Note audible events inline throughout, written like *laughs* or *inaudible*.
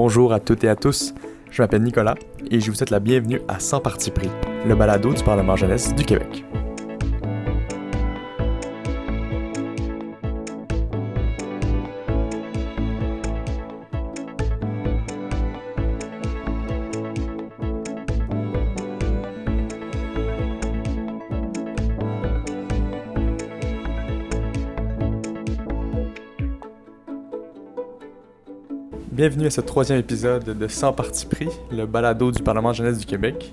Bonjour à toutes et à tous, je m'appelle Nicolas et je vous souhaite la bienvenue à 100 parti pris, le balado du Parlement jeunesse du Québec. Bienvenue à ce troisième épisode de 100 parti pris, le balado du Parlement jeunesse du Québec.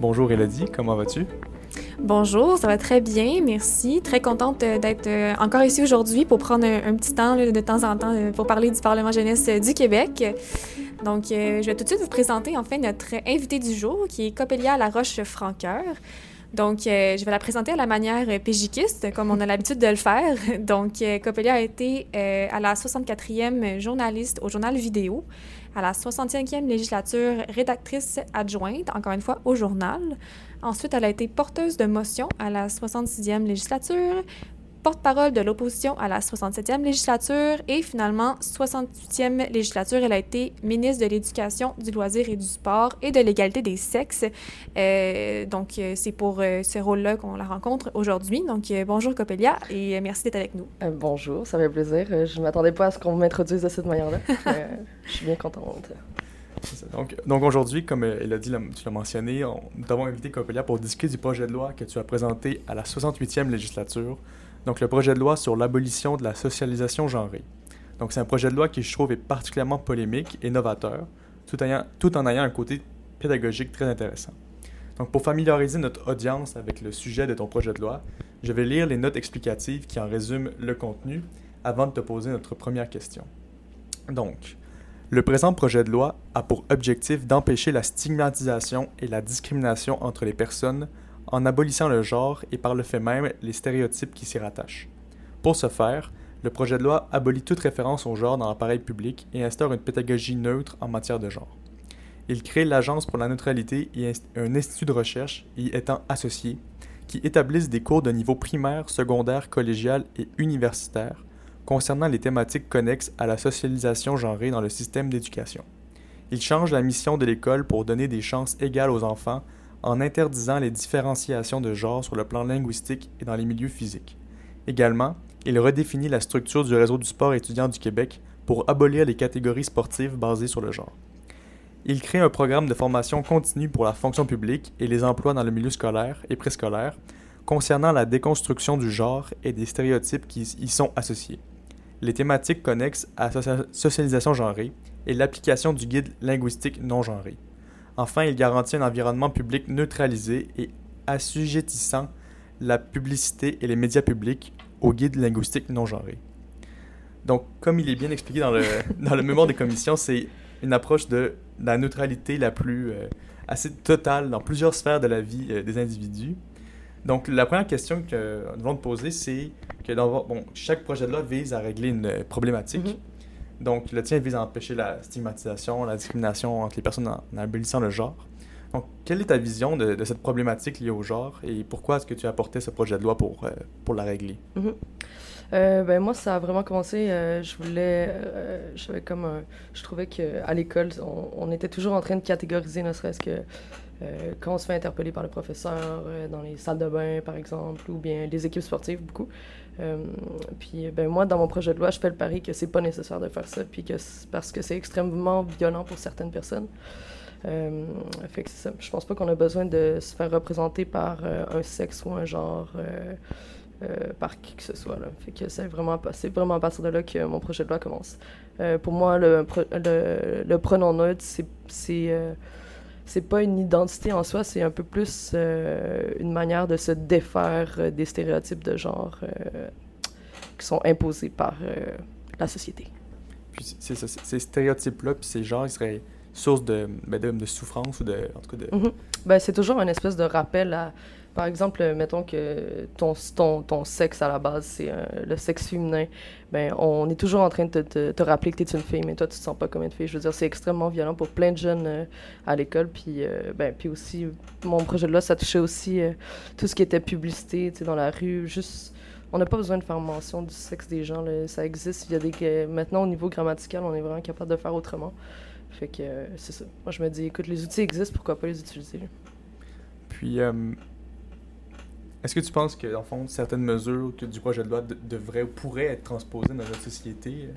Bonjour Elodie, comment vas-tu? Bonjour, ça va très bien, merci. Très contente euh, d'être euh, encore ici aujourd'hui pour prendre un, petit temps de temps en temps euh, pour parler du Parlement jeunesse du Québec. Donc, je vais tout de suite vous présenter en fait notre invité du jour qui est Copelia Laroche-Franqueur. Donc, euh, je vais la présenter à la manière pégiquiste, comme on a l'habitude de le faire. *laughs* Donc, euh, Copelia a été euh, à la 64e journaliste au journal vidéo, à la 65e législature rédactrice adjointe, encore une fois, au journal. Ensuite, elle a été porteuse de motion à la 66e législature, porte-parole de l'opposition à la 67e législature et finalement 68e législature, elle a été ministre de l'Éducation, du loisir et du sport et de l'égalité des sexes. Euh, donc, euh, c'est pour euh, ce rôle-là qu'on la rencontre aujourd'hui. Donc, bonjour Copelia et merci d'être avec nous. bonjour, ça fait plaisir. Je ne m'attendais pas à ce qu'on m'introduise de cette manière-là. *laughs* je suis bien contente. Donc, donc aujourd'hui, comme elle a dit, tu l'as mentionné, nous avons invité Copelia pour discuter du projet de loi que tu as présenté à la 68e législature donc le projet de loi sur l'abolition de la socialisation genrée. Donc c'est un projet de loi qui je trouve est particulièrement polémique et novateur, tout, tout en ayant un côté pédagogique très intéressant. Donc pour familiariser notre audience avec le sujet de ton projet de loi, je vais lire les notes explicatives qui en résument le contenu avant de te poser notre première question. Donc, le présent projet de loi a pour objectif d'empêcher la stigmatisation et la discrimination entre les personnes en abolissant le genre et par le fait même les stéréotypes qui s'y rattachent. Pour ce faire, le projet de loi abolit toute référence au genre dans l'appareil public et instaure une pédagogie neutre en matière de genre. Il crée l'Agence pour la neutralité et un institut de recherche y étant associé, qui établissent des cours de niveau primaire, secondaire, collégial et universitaire concernant les thématiques connexes à la socialisation genrée dans le système d'éducation. Il change la mission de l'école pour donner des chances égales aux enfants en interdisant les différenciations de genre sur le plan linguistique et dans les milieux physiques. Également, il redéfinit la structure du réseau du sport étudiant du Québec pour abolir les catégories sportives basées sur le genre. Il crée un programme de formation continue pour la fonction publique et les emplois dans le milieu scolaire et préscolaire concernant la déconstruction du genre et des stéréotypes qui y sont associés, les thématiques connexes à la socialisation genrée et l'application du guide linguistique non genré. Enfin, il garantit un environnement public neutralisé et assujettissant la publicité et les médias publics au guide linguistique non genré. Donc, comme il est bien expliqué dans le, *laughs* dans le mémoire des commissions, c'est une approche de la neutralité la plus euh, assez totale dans plusieurs sphères de la vie euh, des individus. Donc, la première question que nous devons poser, c'est que dans, chaque projet de loi vise à régler une problématique. Mm-hmm. Donc, le tien vise à empêcher la stigmatisation, la discrimination entre les personnes en, abolissant le genre. Donc, quelle est ta vision de, cette problématique liée au genre et pourquoi est-ce que tu as apporté ce projet de loi pour, euh, pour la régler? Mm-hmm. Euh, ben moi, ça a vraiment commencé. Euh, je voulais, j'avais comme, je trouvais que à l'école, on, était toujours en train de catégoriser, ne serait-ce que quand on se fait interpeller par le professeur dans les salles de bain, par exemple, ou bien les équipes sportives, beaucoup. Euh, puis ben, moi, dans mon projet de loi, je fais le pari que c'est pas nécessaire de faire ça, puis que parce que c'est extrêmement violent pour certaines personnes. Euh, fait que ça. Je pense pas qu'on a besoin de se faire représenter par euh, un sexe ou un genre, par qui que ce soit. Fait que c'est vraiment, vraiment à partir de là que mon projet de loi commence. pour moi, le, le, le pronom neutre, c'est pas une identité en soi, c'est un peu plus euh, une manière de se défaire euh, des stéréotypes de genre euh, qui sont imposés par la société. Puis ces stéréotypes-là, puis ces genres, ils seraient source de, ben, de, souffrance ou de, en tout cas de... Mm-hmm. ben, c'est toujours une espèce de rappel à par exemple, mettons que ton, ton, ton sexe à la base, c'est euh, le sexe féminin, ben, on est toujours en train de te, rappeler que tu es une fille, mais toi, tu te sens pas comme une fille. Je veux dire, c'est extrêmement violent pour plein de jeunes euh, à l'école. Puis, euh, ben, puis aussi, mon projet de loi, ça touchait aussi tout ce qui était publicité dans la rue, juste on n'a pas besoin de faire mention du sexe des gens. Là. Ça existe. Il y a des, maintenant, au niveau grammatical, on est vraiment capable de faire autrement. Fait que euh, c'est ça. Moi, je me dis, écoute, les outils existent, pourquoi pas les utiliser? Puis, euh, est-ce que tu penses que, en fond, certaines mesures que du projet de loi devraient ou pourraient être transposées dans notre société?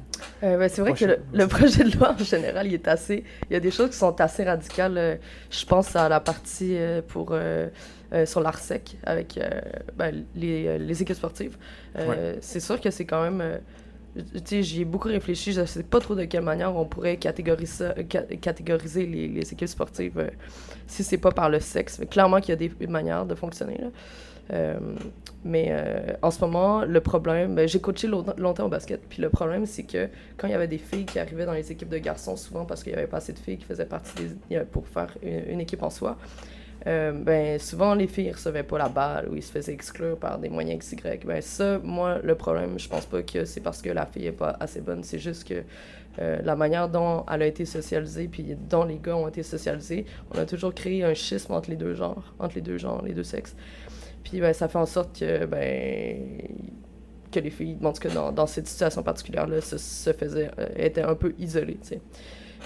Euh, ben, c'est vrai que le, projet de loi, en général, il est assez... Il y a des choses qui sont assez radicales. Je pense à la partie pour... sur l'ARSEC avec ben, les, les, équipes sportives. C'est sûr que c'est quand même j'y ai beaucoup réfléchi. Je ne sais pas trop de quelle manière on pourrait catégoriser, catégoriser les, les, équipes sportives euh, si c'est pas par le sexe. Mais clairement qu'il y a des, manières de fonctionner. Là. Euh, mais euh, en ce moment, le problème, ben, j'ai coaché longtemps au basket, puis le problème, c'est que quand il y avait des filles qui arrivaient dans les équipes de garçons, souvent parce qu'il n'y avait pas assez de filles qui faisaient partie pour faire une équipe en soi, euh, ben, souvent les filles ne recevaient pas la balle ou ils se faisaient exclure par des moyens XY. Ben, ça, moi, le problème, je pense pas que c'est parce que la fille est pas assez bonne, c'est juste que la manière dont elle a été socialisée puis dont les gars ont été socialisés, on a toujours créé un schisme entre les deux genres, entre les deux genres, les deux sexes. Puis ben, ça fait en sorte que ben que les filles, tout cas dans, dans cette situation particulière-là, se, se faisaient, euh, un peu isolées, tu sais.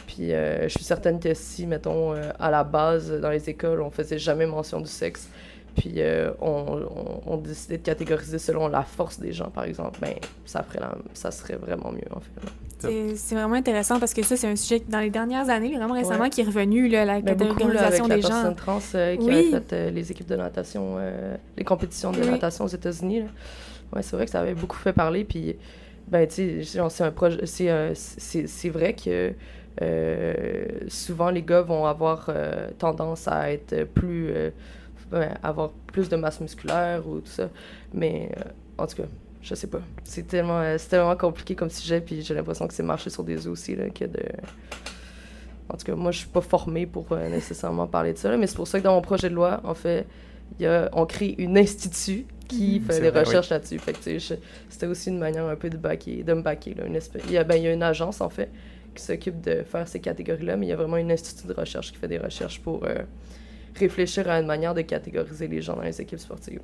Puis euh, je suis certaine que si, mettons, euh, à la base, dans les écoles, on faisait jamais mention du sexe, puis euh, on, on, décidait de catégoriser selon la force des gens, par exemple, ben ça, ferait ça serait vraiment mieux, en fait. C'est vraiment intéressant parce que ça, c'est un sujet dans les dernières années, vraiment récemment, qui est revenu, là, la ben, catégorisation des gens. trans qui oui. a fait les équipes de natation, les compétitions de natation aux États-Unis. Ouais, c'est vrai que ça avait beaucoup fait parler. Puis, ben, tu sais, c'est un projet. C'est vrai que euh, souvent, les gars vont avoir euh, tendance à être plus. Euh, avoir plus de masse musculaire ou tout ça. Mais en tout cas, je sais pas. C'est tellement, tellement compliqué comme sujet, puis j'ai l'impression que c'est marché sur des os aussi, là, que de... En tout cas, moi, je suis pas formée pour nécessairement parler de ça, mais c'est pour ça que dans mon projet de loi, en fait, y a, on crée une institut qui mhm. fait des recherches là-dessus. Fait que, c'était aussi une manière un peu de, backer, de me backer, là, une espèce... il, y a, ben, il y a une agence, en fait, qui s'occupe de faire ces catégories-là, mais il y a vraiment une institut de recherche qui fait des recherches pour euh, réfléchir à une manière de catégoriser les gens dans les équipes sportives.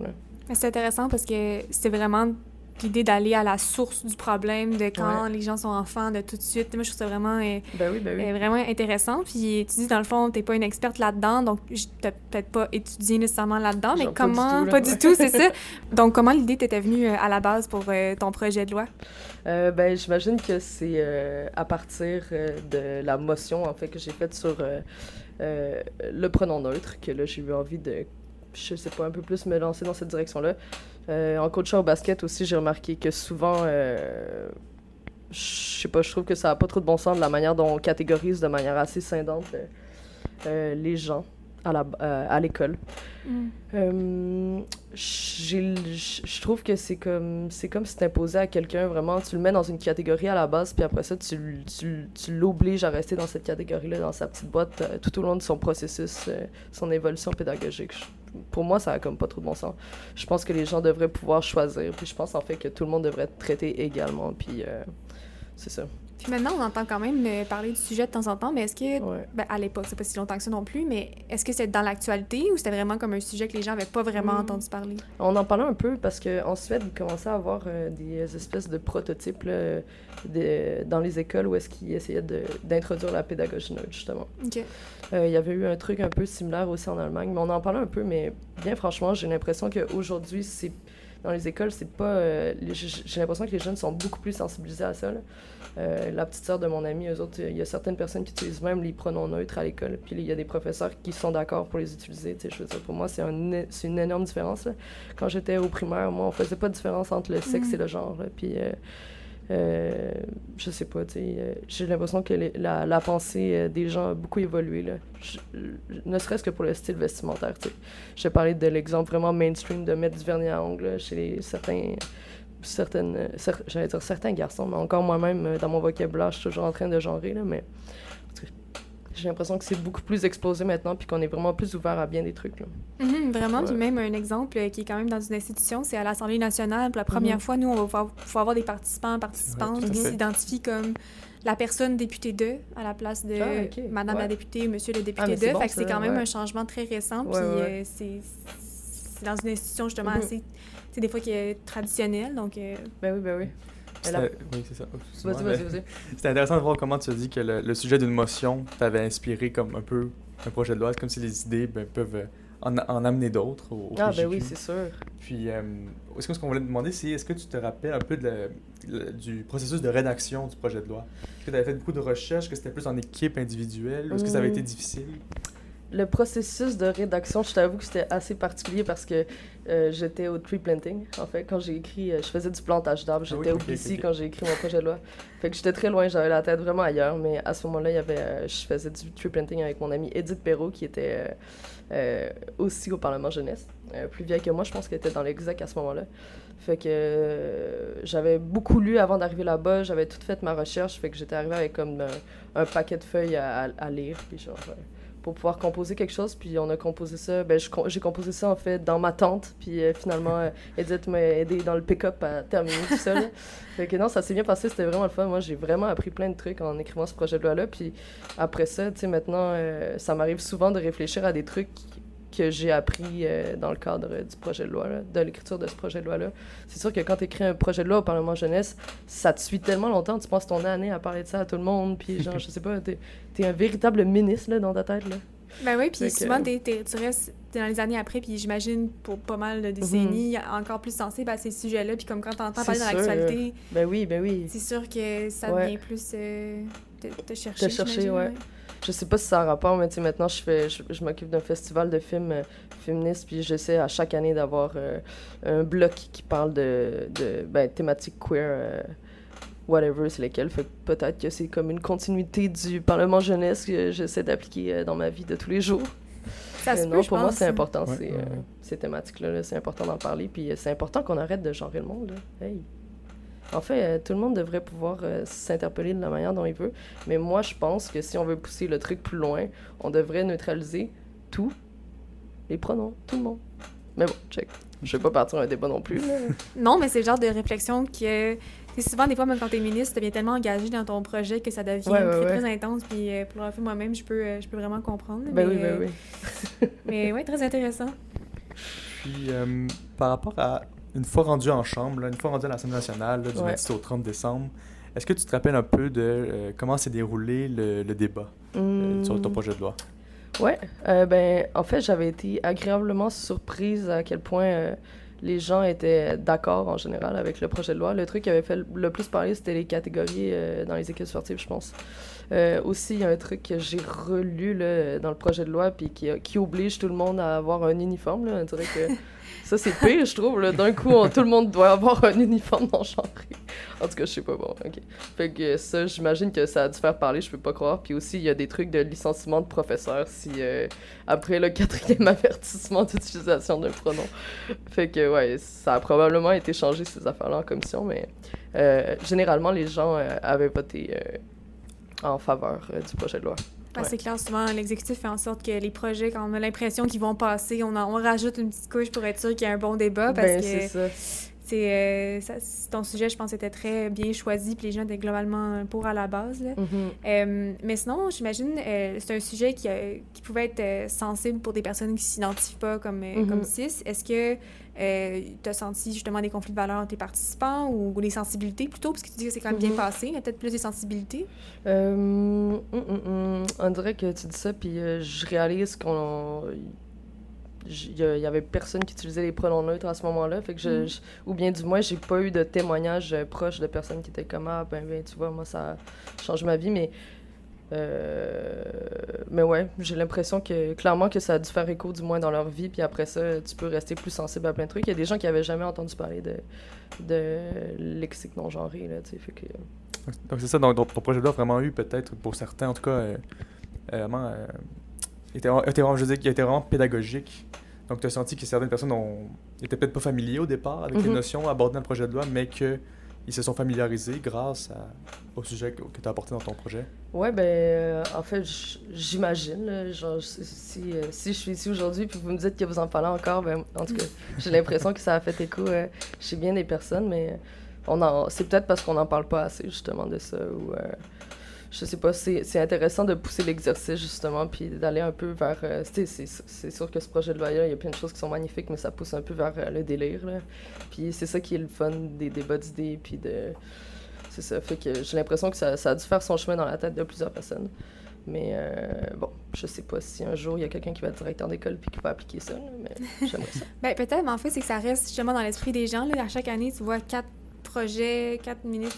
C'est intéressant parce que c'est vraiment l'idée d'aller à la source du problème de quand les gens sont enfants, de tout de suite. Moi, je trouve ça vraiment, euh, ben ben euh, vraiment intéressant. Puis tu dis, dans le fond, tu n'es pas une experte là-dedans, donc tu n'as peut-être pas étudié nécessairement là-dedans, mais comment... Pas du tout, c'est ça. *laughs* Donc, comment l'idée t'était venue euh, à la base pour ton projet de loi? ben, j'imagine que c'est à partir de la motion, en fait, que j'ai faite sur le pronom neutre, que là, j'ai eu envie de je sais pas, un peu plus me lancer dans cette direction-là. Euh, en coachant au basket aussi, j'ai remarqué que souvent, euh, je sais pas, je trouve que ça n'a pas trop de bon sens de la manière dont on catégorise de manière assez scindante euh, les gens à la à l'école. Mm. je trouve que c'est comme c'est comme si t'imposais à quelqu'un vraiment tu le mets dans une catégorie à la base puis après ça tu, tu, tu l'obliges à rester dans cette catégorie là dans sa petite boîte tout au long de son processus son évolution pédagogique pour moi, ça a comme pas trop de bon sens. Je pense que les gens devraient pouvoir choisir. Puis je pense en fait que tout le monde devrait être traité également. Puis euh, c'est ça. Puis maintenant, on entend quand même euh, parler du sujet de temps en temps, mais est-ce que, ben, à l'époque, c'est pas si longtemps que ça non plus, mais est-ce que c'est dans l'actualité ou c'était vraiment comme un sujet que les gens n'avaient pas vraiment hmm. entendu parler? On en parlait un peu parce qu'en Suède, ils commençaient à avoir euh, des espèces de prototypes de, dans les écoles où est-ce qu'ils essayaient d'introduire la pédagogie neutre, justement. Euh, il y avait eu un truc un peu similaire aussi en Allemagne, mais on en parlait un peu, mais bien franchement, j'ai l'impression qu'aujourd'hui, c'est dans les écoles, c'est pas. j'ai l'impression que les jeunes sont beaucoup plus sensibilisés à ça. Là. Euh, la petite sœur de mon ami, eux autres, il y a certaines personnes qui utilisent même les pronoms neutres à l'école. Puis il y a des professeurs qui sont d'accord pour les utiliser. Je veux dire, pour moi, c'est un, une énorme différence. Quand j'étais au primaire, moi, on faisait pas de différence entre le sexe mm. et le genre. Puis. Euh, euh, je sais pas, j'ai l'impression que la, pensée des gens a beaucoup évolué, là. ne serait-ce que pour le style vestimentaire, tu sais. J'ai parlé de l'exemple vraiment mainstream de mettre du vernis à ongles chez certains certaines, certains garçons, mais encore moi-même, euh, dans mon vocabulaire, je suis toujours en train de genrer, là, mais j'ai l'impression que c'est beaucoup plus exposé maintenant, puis qu'on est vraiment plus ouvert à bien des trucs. Là. Mm-hmm, vraiment, puis même un exemple euh, qui est quand même dans une institution, c'est à l'Assemblée nationale. Pour la première mm-hmm. fois, nous, on va pouvoir, avoir des participants, participantes qui s'identifient comme la personne députée 2 à la place de ah, Madame la députée, Monsieur le député 2. Ah, fait que c'est quand même un changement très récent, puis euh, c'est dans une institution justement Mhm. assez, tu sais, des fois qui est traditionnelle. Donc, euh, Ben oui, ben oui. Oui, c'est ça. Excuse-moi, Vas-y, mais- vas-y, vas-y. *laughs* C'était intéressant de voir comment tu as dit que le, le sujet d'une motion t'avait inspiré comme un peu un projet de loi. C'est comme si les idées ben, peuvent euh, en, en amener d'autres au, au Ah, ben oui, c'est sûr. Puis, euh, est-ce que ce qu'on voulait te demander, c'est est-ce que tu te rappelles un peu de la- du processus de rédaction du projet de loi? Est-ce que tu avais fait beaucoup de recherches? Est-ce que c'était plus en équipe individuelle? Ou est-ce que ça avait Hmm. été difficile? Le processus de rédaction, je t'avoue que c'était assez particulier parce que euh, j'étais au tree planting. En fait, quand j'ai écrit, euh, je faisais du plantage d'arbres. Ah oui, J'étais au PC quand j'ai écrit mon projet de loi. Fait que j'étais très loin, j'avais la tête vraiment ailleurs. Mais à ce moment-là, il y avait, euh, je faisais du tree planting avec mon amie Edith Perrault qui était euh, aussi au Parlement jeunesse. Plus vieille que moi, je pense qu'elle était dans l'exec à ce moment-là. Fait que j'avais beaucoup lu avant d'arriver là-bas, j'avais tout fait ma recherche, fait que j'étais arrivée avec comme un paquet de feuilles à, à- à lire, puis genre, pour pouvoir composer quelque chose, puis on a composé ça, ben j'ai composé ça en fait dans ma tente, puis euh, finalement *laughs* euh, Edith m'a aidé dans le pick-up à terminer tout ça. là. *laughs* fait que non, ça s'est bien passé, c'était vraiment le fun. Moi, j'ai vraiment appris plein de trucs en écrivant ce projet de loi-là, puis après ça, tu sais, maintenant, euh, ça m'arrive souvent de réfléchir à des trucs que j'ai appris euh, dans le cadre euh, du projet de loi, là, de l'écriture de ce projet de loi-là. C'est sûr que quand tu écris un projet de loi au Parlement jeunesse, ça te suit tellement longtemps, tu passes ton année à parler de ça à tout le monde, puis genre, je sais pas, t'es es un véritable ministre là, dans ta tête. Là. ben oui, puis souvent, t'es- t'es- tu restes t'es dans les années après, puis j'imagine pour pas mal de décennies, encore plus sensible à ces sujets-là. Puis comme quand t'entends parler dans sûr. l'actualité, Ben oui, ben oui. c'est sûr que ça Ouais. devient plus euh, te, te chercher. Te chercher, j'imagine, ouais. Je sais pas si ça a rapport, mais tu sais, maintenant, je, fais, je, je m'occupe d'un festival de films euh, féministes, puis j'essaie à chaque année d'avoir euh, un bloc qui parle de, de ben, thématiques queer, euh, whatever, c'est lesquelles. Fait que peut-être que c'est comme une continuité du Parlement jeunesse que j'essaie d'appliquer euh, dans ma vie de tous les jours. Ça se peut, non, je pour moi, pense. c'est important, Ouais, ces, ouais, euh, ouais. ces thématiques-là. là, c'est important d'en parler, puis c'est important qu'on arrête de genrer le monde. là. Hey. En fait, euh, tout le monde devrait pouvoir euh, s'interpeller de la manière dont il veut. Mais moi, je pense que si on veut pousser le truc plus loin, on devrait neutraliser tout, les pronoms, tout le monde. Mais bon, check. Je vais pas partir un débat non plus. *laughs* Non, mais c'est le genre de réflexion que. C'est souvent, des fois, même quand t'es ministre, tu deviens tellement engagé dans ton projet que ça devient Ouais, ouais, très, ouais. très intense. Puis euh, pour l'avoir fait moi-même, je peux, euh, je peux vraiment comprendre. ben mais, oui, ben euh, oui. *laughs* Mais ouais, très intéressant. Puis, euh, par rapport à une fois rendu en chambre, là, une fois rendu à l'Assemblée nationale, là, du Ouais. 26 au 30 décembre, est-ce que tu te rappelles un peu de euh, comment s'est déroulé le, le débat euh, sur ton projet de loi? Ouais, euh, ben, en fait, j'avais été agréablement surprise à quel point les gens étaient d'accord en général avec le projet de loi. Le truc qui avait fait le- plus parler, c'était les catégories dans les équipes sportives, je pense. Aussi, il y a un truc que j'ai relu là, dans le projet de loi, puis qui, qui oblige tout le monde à avoir un uniforme. Là. On dirait que *laughs* ça, c'est pire, je trouve. D'un coup, tout le monde doit avoir un uniforme genré. En tout cas, je sais pas, bon, ok. Fait que ça, j'imagine que ça a dû faire parler, je peux pas croire. Puis aussi, il y a des trucs de licenciement de professeurs si euh, après le quatrième *laughs* avertissement d'utilisation d'un pronom. Fait que, ouais, ça a probablement été changé ces affaires-là en commission, mais euh, généralement, les gens euh, avaient voté en faveur du projet de loi. Ouais. C'est clair, souvent, l'exécutif fait en sorte que les projets, quand on a l'impression qu'ils vont passer, on, en- on rajoute une petite couche pour être sûr qu'il y a un bon débat parce ben, que c'est euh, ton sujet, je pense, était très bien choisi puis les gens étaient globalement pour à la base. là. Mhm. Euh, mais sinon, j'imagine, euh, c'est un sujet qui, euh, qui pouvait être sensible pour des personnes qui s'identifient pas comme, comme cis. Est-ce que tu as senti justement des conflits de valeurs entre tes participants ou, des sensibilités plutôt? Parce que tu dis que c'est quand même bien Mhm. passé, mais peut-être plus des sensibilités. Hum, hum, hum. On dirait que tu dis ça, puis je réalise qu'on. Il y, y avait personne qui utilisait les pronoms neutres à ce moment-là. Fait que je, je- ou bien du moins, j'ai pas eu de témoignages euh, proches de personnes qui étaient comme Ah, ben, ben, tu vois, moi, ça change ma vie. Mais, euh, mais ouais, j'ai l'impression que clairement que ça a dû faire écho, du moins dans leur vie. Puis après ça, tu peux rester plus sensible à plein de trucs. Il y a des gens qui avaient jamais entendu parler de, de lexique non-genré. Là, tu sais, fait que. Donc, c'est ça, donc ton projet loi a vraiment eu peut-être, pour certains en tout cas, euh, euh, vraiment, euh, était, vraiment- était vraiment, je veux dire, qu'il était vraiment pédagogique. Donc tu as senti que certaines personnes ont, étaient peut-être pas familiers au départ avec les Mhm. notions abordées dans le projet de loi, mais qu'ils se sont familiarisés grâce à- au sujet que, tu as apporté dans ton projet. Ouais, ben, euh, en fait, j'imagine, si, si, euh, si je suis ici aujourd'hui puis vous me dites que vous en parlez encore, ben, en tout cas, j'ai l'impression que ça a fait écho euh, chez bien des personnes, mais on c'est peut-être parce qu'on n'en parle pas assez, justement, de ça, ou... je sais pas, c'est intéressant de pousser l'exercice, justement, puis d'aller un peu vers... Euh, c'est sûr que ce projet de loi-là, il y a plein de choses qui sont magnifiques, mais ça pousse un peu vers euh, le délire, là. Puis c'est ça qui est le fun des débats d'idées, puis de... C'est ça, fait que j'ai l'impression que ça, ça, a dû faire son chemin dans la tête de plusieurs personnes. Mais euh, bon, je sais pas si un jour il y a quelqu'un qui va être directeur d'école puis qui va appliquer ça, mais *laughs* j'aimerais ça. ben, peut-être, mais en fait, c'est que ça reste justement dans l'esprit des gens. Là. À chaque année, tu vois quatre projets, quatre minutes.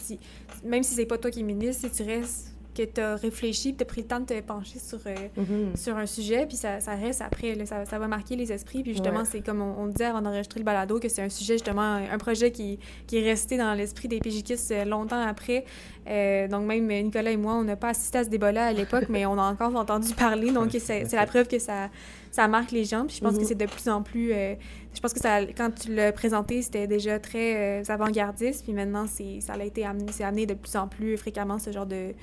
Même si c'est pas toi qui es ministre, si tu restes que tu as réfléchi, tu as pris le temps de te pencher sur, euh, mm-hmm. sur un sujet, puis ça, ça reste après, ça, ça, va marquer les esprits. Puis justement, c'est comme on, disait avant d'enregistrer le balado, que c'est un sujet, justement, un projet qui, qui est resté dans l'esprit des PJKistes euh, longtemps après. Euh, donc même Nicolas et moi, on n'a pas assisté à ce débat-là à l'époque, mais on a encore entendu parler. Donc c'est la preuve que ça, ça marque les gens. Puis je pense que mm-hmm. c'est de plus en plus... je pense que ça, quand tu l'as présenté, c'était déjà très avant-gardiste. Puis maintenant, ça a été amené, amené de plus en plus fréquemment, ce genre de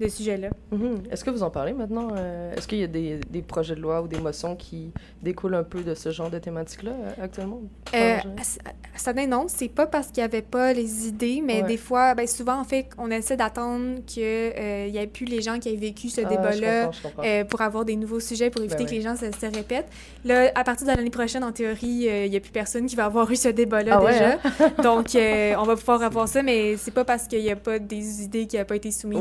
de sujets-là. Mhm. Est-ce que vous en parlez maintenant? Euh, est-ce qu'il y a des, des, projets de loi ou des motions qui découlent un peu de ce genre de thématique-là euh, actuellement? Euh, ça non, c'est pas parce qu'il n'y avait pas les idées, mais des fois, ben, souvent, en fait, on essaie d'attendre qu'il n'y ait plus les gens qui aient vécu ce ah, débat-là pour avoir des nouveaux sujets, pour éviter ben que les gens se, répètent. Là, à partir de l'année prochaine, en théorie, il n'y a plus personne qui va avoir eu ce débat-là ah déjà. Hein? Donc, on va pouvoir avoir ça, mais c'est pas parce qu'il n'y a pas des idées qui n'ont pas été soumises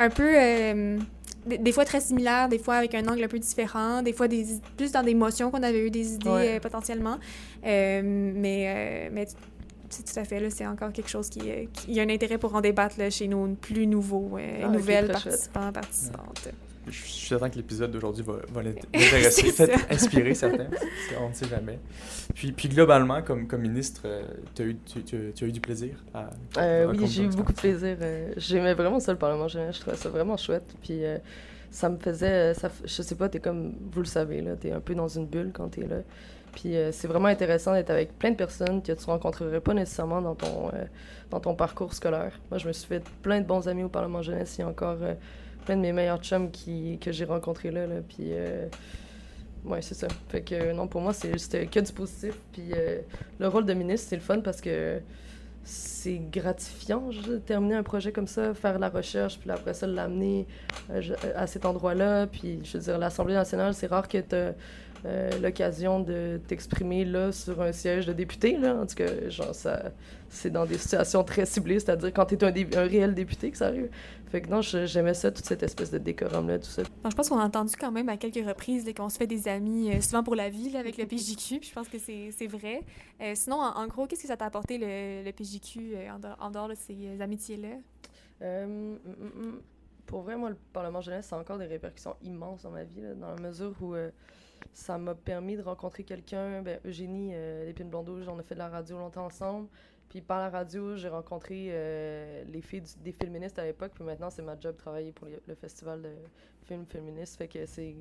un peu. Euh, des, fois très similaires, des fois avec un angle un peu différent, des fois des, plus dans des motions qu'on avait eu des idées euh, potentiellement. Euh, mais, mais c'est tout à fait, là, c'est encore quelque chose qui, qui, y a un intérêt pour en débattre là, chez nos plus nouveaux, ah, nouvelles participants, participantes. Je suis certain que l'épisode d'aujourd'hui va, va *laughs* l'intéresser, peut-être inspirer certains, on ne sait jamais. Puis, puis globalement, comme, comme ministre, euh, tu, as eu, as eu du plaisir à... Euh, oui, j'ai eu beaucoup de plaisir. Euh, j'aimais vraiment ça, le Parlement je trouvais ça vraiment chouette. Puis ça me faisait... Ça, je sais pas, tu es comme, vous le savez, tu es un peu dans une bulle quand tu es là. Puis c'est vraiment intéressant d'être avec plein de personnes que tu rencontrerais pas nécessairement dans ton, dans ton parcours scolaire. Moi, je me suis fait plein de bons amis au Parlement jeunesse. Il y a encore de mes meilleurs chums qui, que j'ai rencontrés là, là. Puis, euh, ouais, c'est ça. Fait que non, pour moi, c'était que du positif. Puis, euh, le rôle de ministre, c'est le fun parce que c'est gratifiant de terminer un projet comme ça, faire la recherche, puis après ça, l'amener euh, à cet endroit-là. Puis, je veux dire, l'Assemblée nationale, c'est rare que tu euh, l'occasion de t'exprimer là sur un siège de député. Là. En tout cas, genre, ça, c'est dans des situations très ciblées, c'est-à-dire quand tu es un, un, réel député que ça arrive. Fait que non, j'aimais ça, toute cette espèce de décorum-là, tout ça. je pense qu'on a entendu quand même à quelques reprises qu'on se fait des amis, euh, souvent pour la vie, là, avec le PJQ, puis je pense que c'est vrai. Euh, sinon, en, gros, qu'est-ce que ça t'a apporté, le, le PJQ, en, dehors, de ces amitiés-là? Mm, mm, mm. pour vrai, moi, le Parlement jeunesse, ça a encore des répercussions immenses dans ma vie, là, dans la mesure où ça m'a permis de rencontrer quelqu'un, ben, Eugénie euh, Lépine Blondeau, on a fait de la radio longtemps ensemble. Puis par la radio, j'ai rencontré euh, les filles des féministes à l'époque, puis maintenant c'est ma job de travailler pour le festival de films féministes. Fait que c'est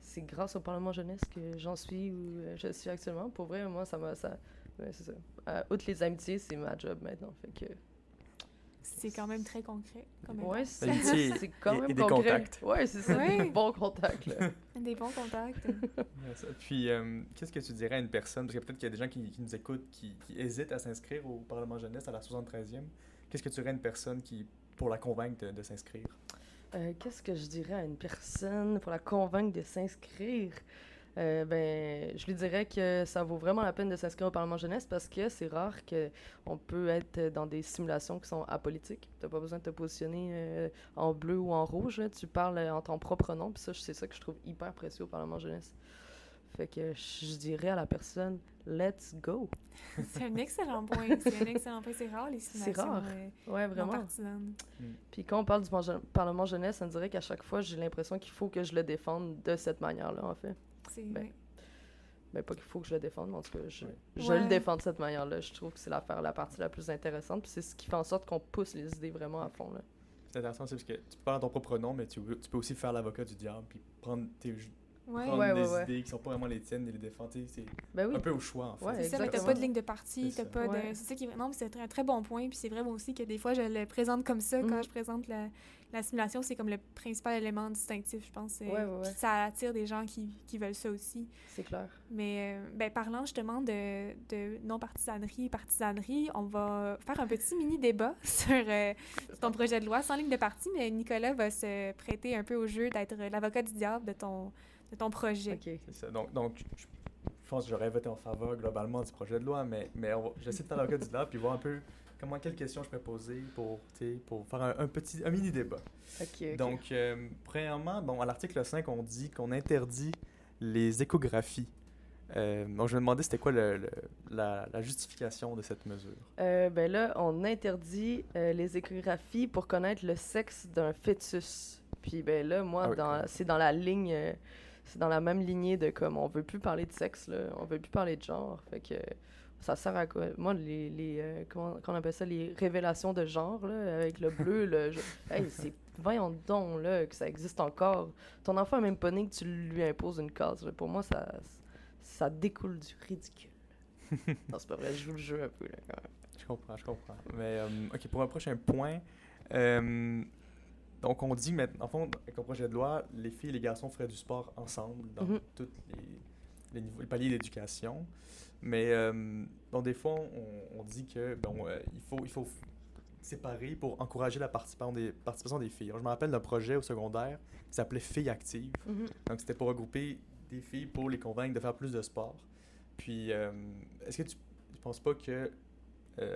c'est grâce au Parlement jeunesse que j'en suis où euh, je suis actuellement. Pour vrai, moi, ça m'a. Ça, c'est ça. outre les amitiés, c'est ma job maintenant. Fait que c'est quand même très concret. Oui, c'est quand même et, des contacts. Oui, c'est ça, des bons contacts. *laughs* Des bons contacts. Puis, euh, qu'est-ce que tu dirais à une personne, parce que peut-être qu'il y a des gens qui, nous écoutent, qui, hésitent à s'inscrire au Parlement jeunesse à la 73e. Qu'est-ce que tu dirais à une personne qui, pour la convaincre de, s'inscrire? Euh, qu'est-ce que je dirais à une personne pour la convaincre de s'inscrire? Euh, ben, je lui dirais que ça vaut vraiment la peine de s'inscrire au Parlement jeunesse parce que c'est rare qu'on peut être dans des simulations qui sont apolitiques. Tu n'as pas besoin de te positionner euh, en bleu ou en rouge. Tu parles en ton propre nom. Puis ça, c'est ça que je trouve hyper précieux au Parlement jeunesse. Fait que je dirais à la personne, let's go. *laughs* c'est un excellent point. C'est un excellent point. C'est rare les simulations. C'est rare. Euh, ouais, vraiment. Mm. Puis quand on parle du Parlement jeunesse, on dirait qu'à chaque fois, j'ai l'impression qu'il faut que je le défende de cette manière-là, en fait. Ben, ben, pas qu'il faut que je le défende, mais en tout cas, je, le défends de cette manière-là. Je trouve que c'est la, la partie la plus intéressante, puis c'est ce qui fait en sorte qu'on pousse les idées vraiment à fond. C'est intéressant, c'est parce que tu peux parler ton propre nom, mais tu, tu peux aussi faire l'avocat du diable, puis prendre tes, prendre des idées qui sont pas vraiment les tiennes et les défendre. C'est ben un peu au choix, en fait. c'est ça, t'as pas de ligne de parti, t'as pas de... C'est ça qui est... Non, c'est un très bon point, puis c'est vrai, moi aussi, que des fois, je le présente comme ça quand mm. je présente la, la simulation, c'est comme le principal élément distinctif, je pense. Ouais, ouais, ça attire des gens qui, qui veulent ça aussi. C'est clair. Mais euh, ben, parlant justement de, de non-partisanerie, partisanerie, on va faire un petit mini-débat *laughs* sur euh, ton projet de loi sans ligne de parti, mais Nicolas va se prêter un peu au jeu d'être l'avocat du diable de ton, de ton projet. OK. C'est ça. Donc, donc je, je pense que j'aurais voté en faveur globalement du projet de loi, mais, mais on va- j'essaie de faire l'avocat du diable puis voir un peu comment, quelles questions je pourrais poser pour, pour faire un, un petit, un mini-débat. OK, OK. Donc, euh, premièrement, bon, à l'article 5, on dit qu'on interdit les échographies. Euh, donc, je me demandais c'était quoi le- le- la, la justification de cette mesure. Euh, ben là, on interdit euh, les échographies pour connaître le sexe d'un fœtus. Puis ben là, moi, Ah oui, dans- quand c'est dans la ligne, c'est dans la même lignée de comme on veut plus parler de sexe, là, on veut plus parler de genre. Fait que ça sert à quoi? Moi, les, les euh, comment, comment on appelle ça, les révélations de genre là, avec le bleu, le, je- *laughs* hey, c'est voyons donc là que ça existe encore. Ton enfant a même pas né que tu lui imposes une case. là. Pour moi, ça, ça découle du ridicule. *laughs* non, c'est pas vrai, je joue le jeu un peu là. Quand même. Je comprends, je comprends. Mais, euh, OK, pour un prochain point, euh, donc on dit maintenant, en fond, avec le projet de loi, les filles et les garçons feraient du sport ensemble dans Mhm. tous les, les, niveaux, les paliers d'éducation. Mais, euh, bon, des fois, on, on dit que, bon, euh, il faut, il faut séparer pour encourager la participation des, participation des filles. Alors, je me rappelle d'un projet au secondaire qui s'appelait Filles actives. Mhm. Donc, c'était pour regrouper des filles pour les convaincre de faire plus de sport. Puis, euh, est-ce que tu ne penses pas que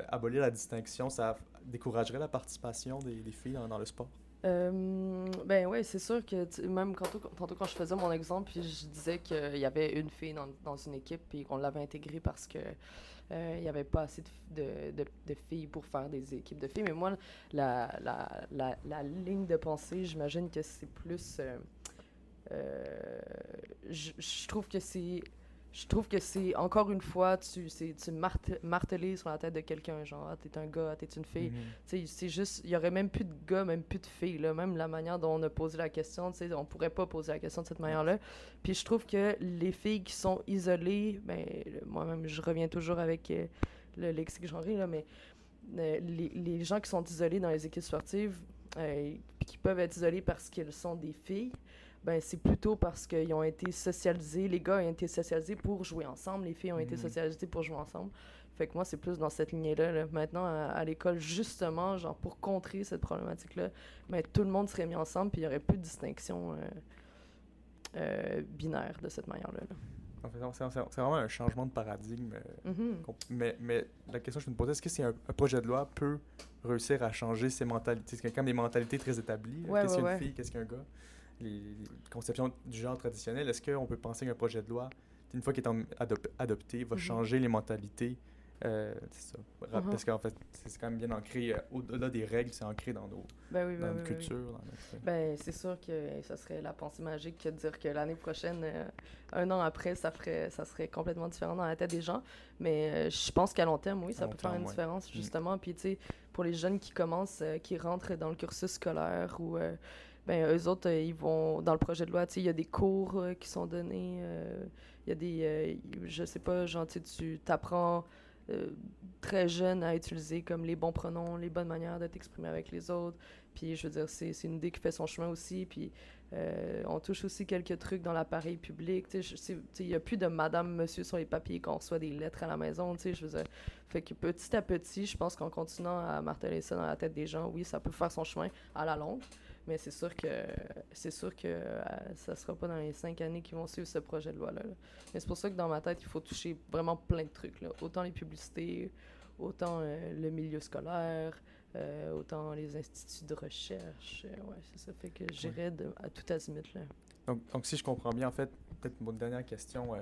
abolir la distinction, ça découragerait la participation des, des filles dans, dans le sport? Euh, ben ouais, c'est sûr que même quand, tantôt quand je faisais mon exemple, puis je disais qu'il y avait une fille dans, une équipe, puis qu'on l'avait intégrée parce que euh, il y avait pas assez de, filles pour faire des équipes de filles. Mais moi, la, la, la, ligne de pensée, j'imagine que c'est plus. euh, euh, je trouve que c'est. Je trouve que c'est, encore une fois, tu, c'est, tu marte- marteler sur la tête de quelqu'un, genre, ah, t'es un gars, t'es une fille. Mhm. C'est juste, il y aurait même plus de gars, même plus de filles, là. Même la manière dont on a posé la question, tu sais, on pourrait pas poser la question de cette manière-là. Puis je trouve que les filles qui sont isolées, ben, moi-même, je reviens toujours avec euh, le lexique genré, là, mais euh, les, les gens qui sont isolés dans les équipes sportives, euh, qui peuvent être isolés parce qu'elles sont des filles, ben c'est plutôt parce qu'ils ont été socialisés, les gars ont été socialisés pour jouer ensemble, les filles ont été Mhm. socialisées pour jouer ensemble. Fait que moi, c'est plus dans cette lignée-là. là. Maintenant, à, à l'école, justement, genre pour contrer cette problématique-là, ben, tout le monde serait mis ensemble, puis il y aurait plus de distinction euh, euh, binaire de cette manière-là. là. En fait, c'est vraiment un changement de paradigme. euh, Mhm. mais, mais la question que je me posais, est-ce que c'est un, un projet de loi peut réussir à changer ces mentalités? C'est quand même des mentalités très établies. Ouais, qu'est-ce ouais, qu'une ouais. fille, qu'est-ce qu'un gars? Les, conceptions du genre traditionnel, est-ce qu'on peut penser qu'un projet de loi, une fois qu'il est en- adop- adopté, va Mhm. changer les mentalités? Euh, c'est ça. Mhm. Parce qu'en fait, c'est quand même bien ancré, euh, au-delà des règles, c'est ancré dans, nos, Ben oui, dans ben notre oui, ben oui. culture. dans notre- Ben, c'est sûr que ça serait la pensée magique que de dire que l'année prochaine, euh, un an après, ça ferait, ça serait complètement différent dans la tête des gens. Mais euh, je pense qu'à long terme, oui, ça peut faire une ouais. différence, Mm. justement. Puis, tu sais, pour les jeunes qui commencent, qui rentrent dans le cursus scolaire ou, ben, eux autres, euh, ils vont, dans le projet de loi, il y a des cours euh, qui sont donnés. euh, Il y a des, je sais pas, genre, tu t'apprends très jeune à utiliser comme les bons pronoms, les bonnes manières de t'exprimer avec les autres. Puis je veux dire, c'est une idée qui fait son chemin aussi. Puis on touche aussi quelques trucs dans l'appareil public. Il n'y a plus de madame, monsieur sur les papiers quand on reçoit des lettres à la maison. Je veux dire. Fait que petit à petit, je pense qu'en continuant à marteler ça dans la tête des gens, oui, ça peut faire son chemin à la longue. Mais c'est sûr que c'est sûr que euh, ça sera pas dans les cinq années qui vont suivre ce projet de loi-là. là. Mais c'est pour ça que dans ma tête, il faut toucher vraiment plein de trucs. Là. Autant les publicités, autant euh, le milieu scolaire, euh, autant les instituts de recherche. Ouais, ça fait que j'irais de- à tout azimut. Là. Donc, donc, si je comprends bien, en fait, peut-être une dernière question.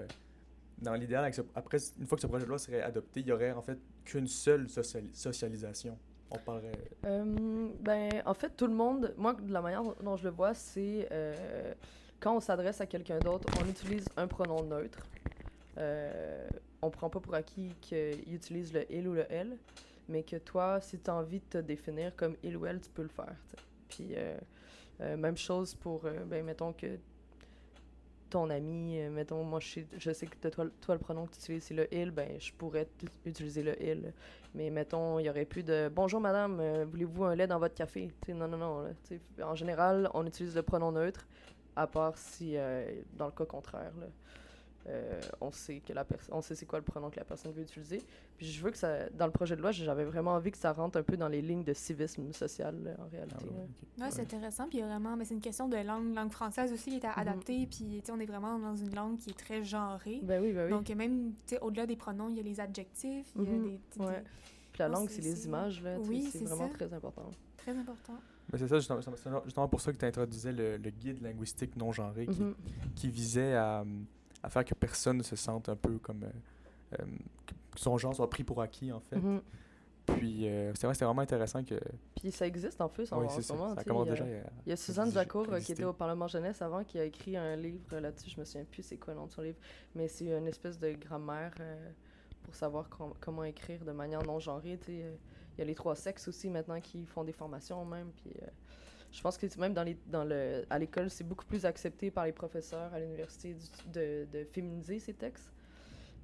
dans l'idéal, après, une fois que ce projet de loi serait adopté, il y aurait en fait qu'une seule sociali- socialisation. On parlerait. Euh, ben, en fait, tout le monde, moi, de la manière dont je le vois, c'est euh, quand on s'adresse à quelqu'un d'autre, on utilise un pronom neutre. Euh, on prend pas pour acquis qu'il utilise le il ou le elle, mais que toi, si tu as envie de te définir comme il ou elle, tu peux le faire. Puis, euh, euh, même chose pour, euh, ben, mettons que ton ami, euh, mettons, moi, je sais, que toi, toi, le pronom que tu utilises, c'est le il, ben, je pourrais utiliser le il. Mais mettons, il y aurait plus de Bonjour madame, euh, voulez-vous un lait dans votre café? Tu sais, non, non, non. là, en général, on utilise le pronom neutre, à part si, euh, dans le cas contraire, euh, on sait que la on sait c'est quoi le pronom que la personne veut utiliser. Puis je veux que ça, dans le projet de loi, j'avais vraiment envie que ça rentre un peu dans les lignes de civisme social, là, en Ah, réalité. ouais. Ouais, c'est intéressant. Puis vraiment, mais c'est une question de langue, langue française aussi qui est à adapter. Puis tu sais, on est vraiment dans une langue qui est très genrée. Ben oui, ben oui. Donc même, tu sais, au-delà des pronoms, il y a les adjectifs, il y a Mhm. des, des- Ouais. Puis la langue, c'est- les images, là. Oui, c'est vraiment ça. très important. très important. C'est ça, justement, justement pour ça que tu introduisais le, le guide linguistique non genré qui, Mhm. qui visait à, à faire que personne ne se sente un peu comme. euh, euh, que son genre soit pris pour acquis, en fait. Mhm. Puis euh, c'est vrai, c'était vraiment intéressant que. Puis ça existe en plus en, Oui, en ce ça. moment. Ça il y a- déjà. Il y a Suzanne Zakour euh, qui était au Parlement jeunesse avant qui a écrit un livre là-dessus. Je me souviens plus c'est quoi le nom de son livre, mais c'est une espèce de grammaire euh, pour savoir com- comment écrire de manière non genrée. tu sais. Il y a les trois sexes aussi maintenant qui font des formations même. Puis euh, je pense que même dans les, dans le, à l'école, c'est beaucoup plus accepté par les professeurs à l'université de, féminiser ces textes.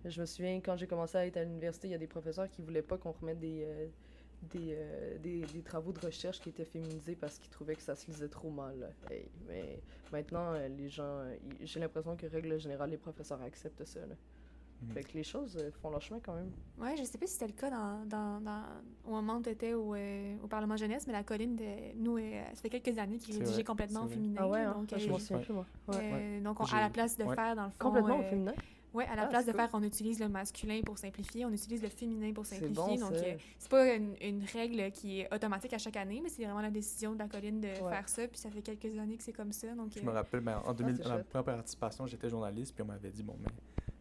Je me souviens quand j'ai commencé à être à l'université, il y a des professeurs qui voulaient pas qu'on remette des, euh, euh, travaux de recherche qui étaient féminisés parce qu'ils trouvaient que ça se lisait trop mal. mais maintenant, euh, les gens, j'ai l'impression que règle générale, les professeurs acceptent ça. Fait que les choses euh, font leur chemin quand même. Ouais, je sais pas si c'était le cas dans, dans, dans- au moment où tu étais au, euh, au Parlement jeunesse, mais la colline, de, nous, euh, ça fait quelques années qu'il rédigeait vrai, complètement au féminin. Ah ouais, hein? donc, Ah, je euh, m'en souviens plus, moi. Ouais. euh, donc, on- à la place de ouais. faire, dans le fond... Complètement euh, au féminin? Ouais, à la Ah, place de c'est faire, on utilise le masculin pour simplifier, on utilise le féminin pour simplifier. bon, donc, euh, c'est pas une, une règle qui est automatique à chaque année, mais c'est vraiment la décision de la colline de faire ça. Puis ça fait quelques années que c'est comme ça. Donc, Je euh, me rappelle, ben, en 2000, c'est à ma chouette. première participation, j'étais journaliste, puis on m'avait dit, bon, mais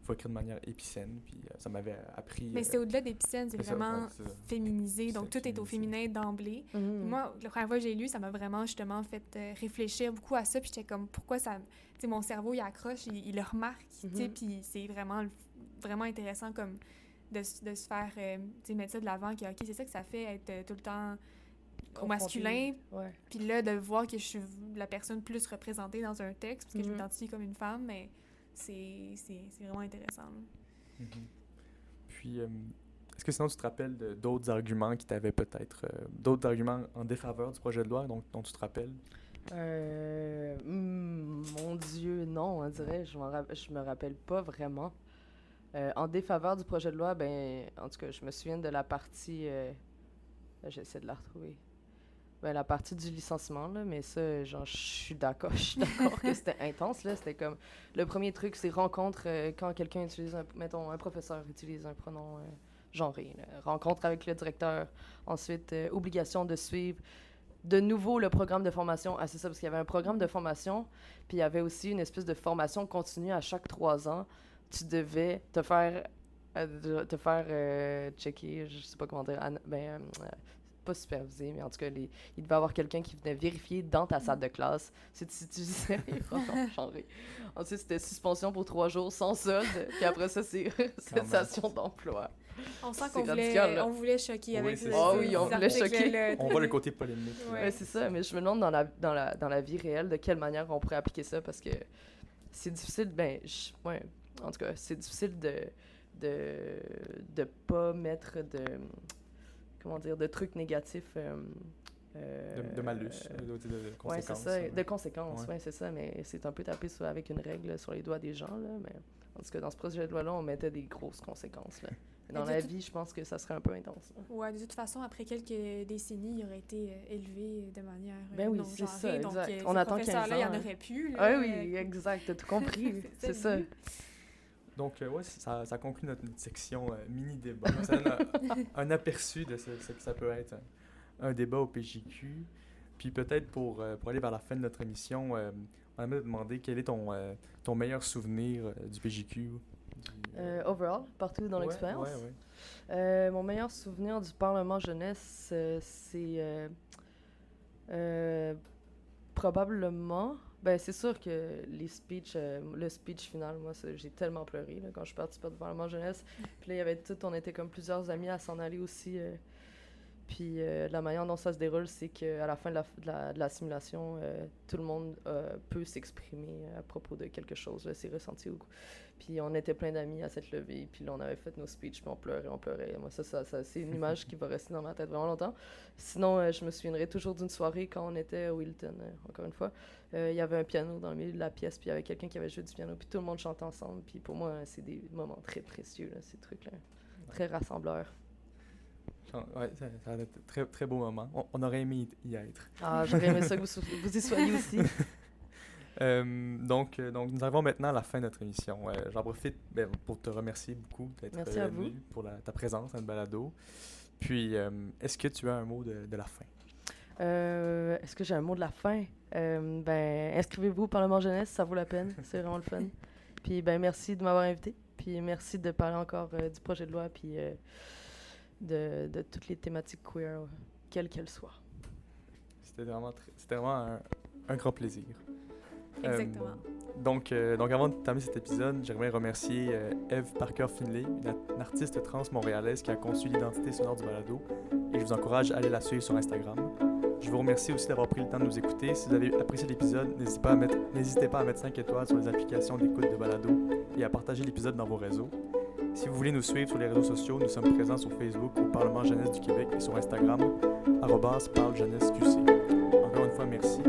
faut écrire de manière épicène, puis euh, ça m'avait appris. mais euh, c'est au-delà d'épicène, c'est ça, vraiment ouais, féminisé. Donc, tout est au féminin d'emblée. Mhm. Moi, la première fois que j'ai lu, ça m'a vraiment justement fait euh, réfléchir beaucoup à ça. Puis j'étais comme, pourquoi ça. Tu sais, mon cerveau, il accroche, il, il le remarque. tu sais, Mhm. Puis c'est vraiment, vraiment intéressant comme de, de se faire, euh, tu sais, mettre ça de l'avant. Que, OK, c'est ça que ça fait être euh, tout le temps au masculin. Puis là, de voir que je suis la personne plus représentée dans un texte, parce que je Mhm. m'identifie comme une femme, mais c'est c'est- c'est vraiment intéressant. Mhm. Puis, euh, est-ce que sinon tu te rappelles de- d'autres arguments qui t'avaient peut-être. euh, d'autres arguments en défaveur du projet de loi donc, dont tu te rappelles? Euh, hmm, mon Dieu, non, on dirait, je, je me rappelle pas vraiment. Euh, en défaveur du projet de loi, ben, en tout cas, je me souviens de la partie. euh, J'essaie de la retrouver. Ben, la partie du licenciement, là, mais ça, genre, je suis d'accord, je suis d'accord que c'était intense, là. C'était comme. Le premier truc, c'est rencontre euh, quand quelqu'un utilise un. Mettons, un professeur utilise un pronom euh, genré. Rencontre avec le directeur. Ensuite, euh, obligation de suivre de nouveau le programme de formation. Ah, c'est ça, parce qu'il y avait un programme de formation, puis il y avait aussi une espèce de formation continue à chaque trois ans. Tu devais te faire, euh, te faire euh, checker, je sais pas comment dire, ben, pas superviser, mais en tout cas, les, il devait y avoir quelqu'un qui venait vérifier dans ta salle de classe si tu utilisais les *laughs* pronoms genrés. Ensuite, c'était suspension pour trois jours sans solde, puis après ça, c'est cessation d'emploi. On sent qu'on voulait, radical, là. on voulait choquer Oui, avec c'est le-. Ah oui, on voulait choquer. articles-là. On voit le côté polémique. Ouais. Ouais, c'est ça, mais je me demande dans la, dans, la, dans la vie réelle de quelle manière on pourrait appliquer ça parce que c'est difficile, ben, je- ouais, en tout cas, c'est difficile de, de, de pas mettre de, comment dire, de trucs négatifs. euh, euh, De, de malus, euh, de, de- de Ouais, c'est conséquences. ça, euh. de conséquences, Ouais. ouais, c'est ça, mais c'est un peu tapé sur, avec une règle sur les doigts des gens, là, mais en tout cas, dans ce projet de loi-là, on mettait des grosses conséquences, là. *laughs* Dans la toute- vie, je pense que ça serait un peu intense. là. Ouais, de toute façon, après quelques décennies, il aurait été euh, élevé de manière euh, Ben oui, non c'est genrée. ça, donc, exact. euh, On attend 15 professeurs-là, il y en ans, aurait plus. là. Ah oui, exact, t'as tout compris, *laughs* C'est c'est ça. Donc, euh, ouais, ça, ça conclut notre, notre section euh, mini-débat. Ça donne un, un aperçu de ce, ce que ça peut être un, un débat au PJQ. Puis peut-être pour, euh, pour aller vers la fin de notre émission, on aimerait te demander quel est ton, ton meilleur souvenir du PJQ. du- overall, partout dans Ouais, l'expérience. ouais, ouais. Mon meilleur souvenir du Parlement jeunesse, c'est probablement. Ben, c'est sûr que les speeches, euh, le speech final, moi, j'ai tellement pleuré quand je participais au Parlement jeunesse. Puis là, il y avait tout, on était comme plusieurs amis à s'en aller aussi. euh, Puis euh, la manière dont ça se déroule, c'est qu'à la fin de la, la, de la simulation, tout le monde peut s'exprimer à propos de quelque chose, là, ses ressentis. Ou... Puis on était plein d'amis à cette levée, puis là on avait fait nos speeches, puis on pleurait, on pleurait. Moi, ça, ça, ça c'est une image qui va rester dans ma tête vraiment longtemps. Sinon, euh, je me souviendrai toujours d'une soirée quand on était à Wilton, euh, encore une fois. Euh, Il y avait un piano dans le milieu de la pièce, puis il y avait quelqu'un qui avait joué du piano, puis tout le monde chantait ensemble. Puis pour moi, c'est des moments très précieux, là, ces trucs-là. Très rassembleurs. Ouais, ça, ça a été très, très beau moment. On, on aurait aimé y y être. Ah, j'aurais aimé ça que vous, vous y soyez aussi. *laughs* Euh, donc, euh, donc, nous arrivons maintenant à la fin de notre émission. Euh, J'en profite ben, pour te remercier beaucoup d'être venu pour la- ta présence dans le balado. Puis, euh, est-ce que tu as un mot de, de la fin? Est-ce que j'ai un mot de la fin? Ben, inscrivez-vous au Parlement jeunesse, ça vaut la peine, *laughs* c'est vraiment le fun. Puis, ben, merci de m'avoir invité. Puis, merci de parler encore du projet de loi, puis de, de toutes les thématiques queer, quelles qu'elles soient. C'était vraiment, c'était vraiment un, un grand plaisir. Euh, Exactement. donc, euh, donc, avant de terminer cet épisode, j'aimerais remercier euh, Eve Parker-Finlay, une, a- une artiste trans montréalaise qui a conçu l'identité sonore du balado. Et je vous encourage à aller la suivre sur Instagram. Je vous remercie aussi d'avoir pris le temps de nous écouter. Si vous avez apprécié l'épisode, n'hésitez pas, à mettre- n'hésitez pas à mettre 5 étoiles sur les applications d'écoute de balado et à partager l'épisode dans vos réseaux. Si vous voulez nous suivre sur les réseaux sociaux, nous sommes présents sur Facebook au Parlement Jeunesse du Québec et sur Instagram, arrobas parle jeunesse QC. Encore une fois, merci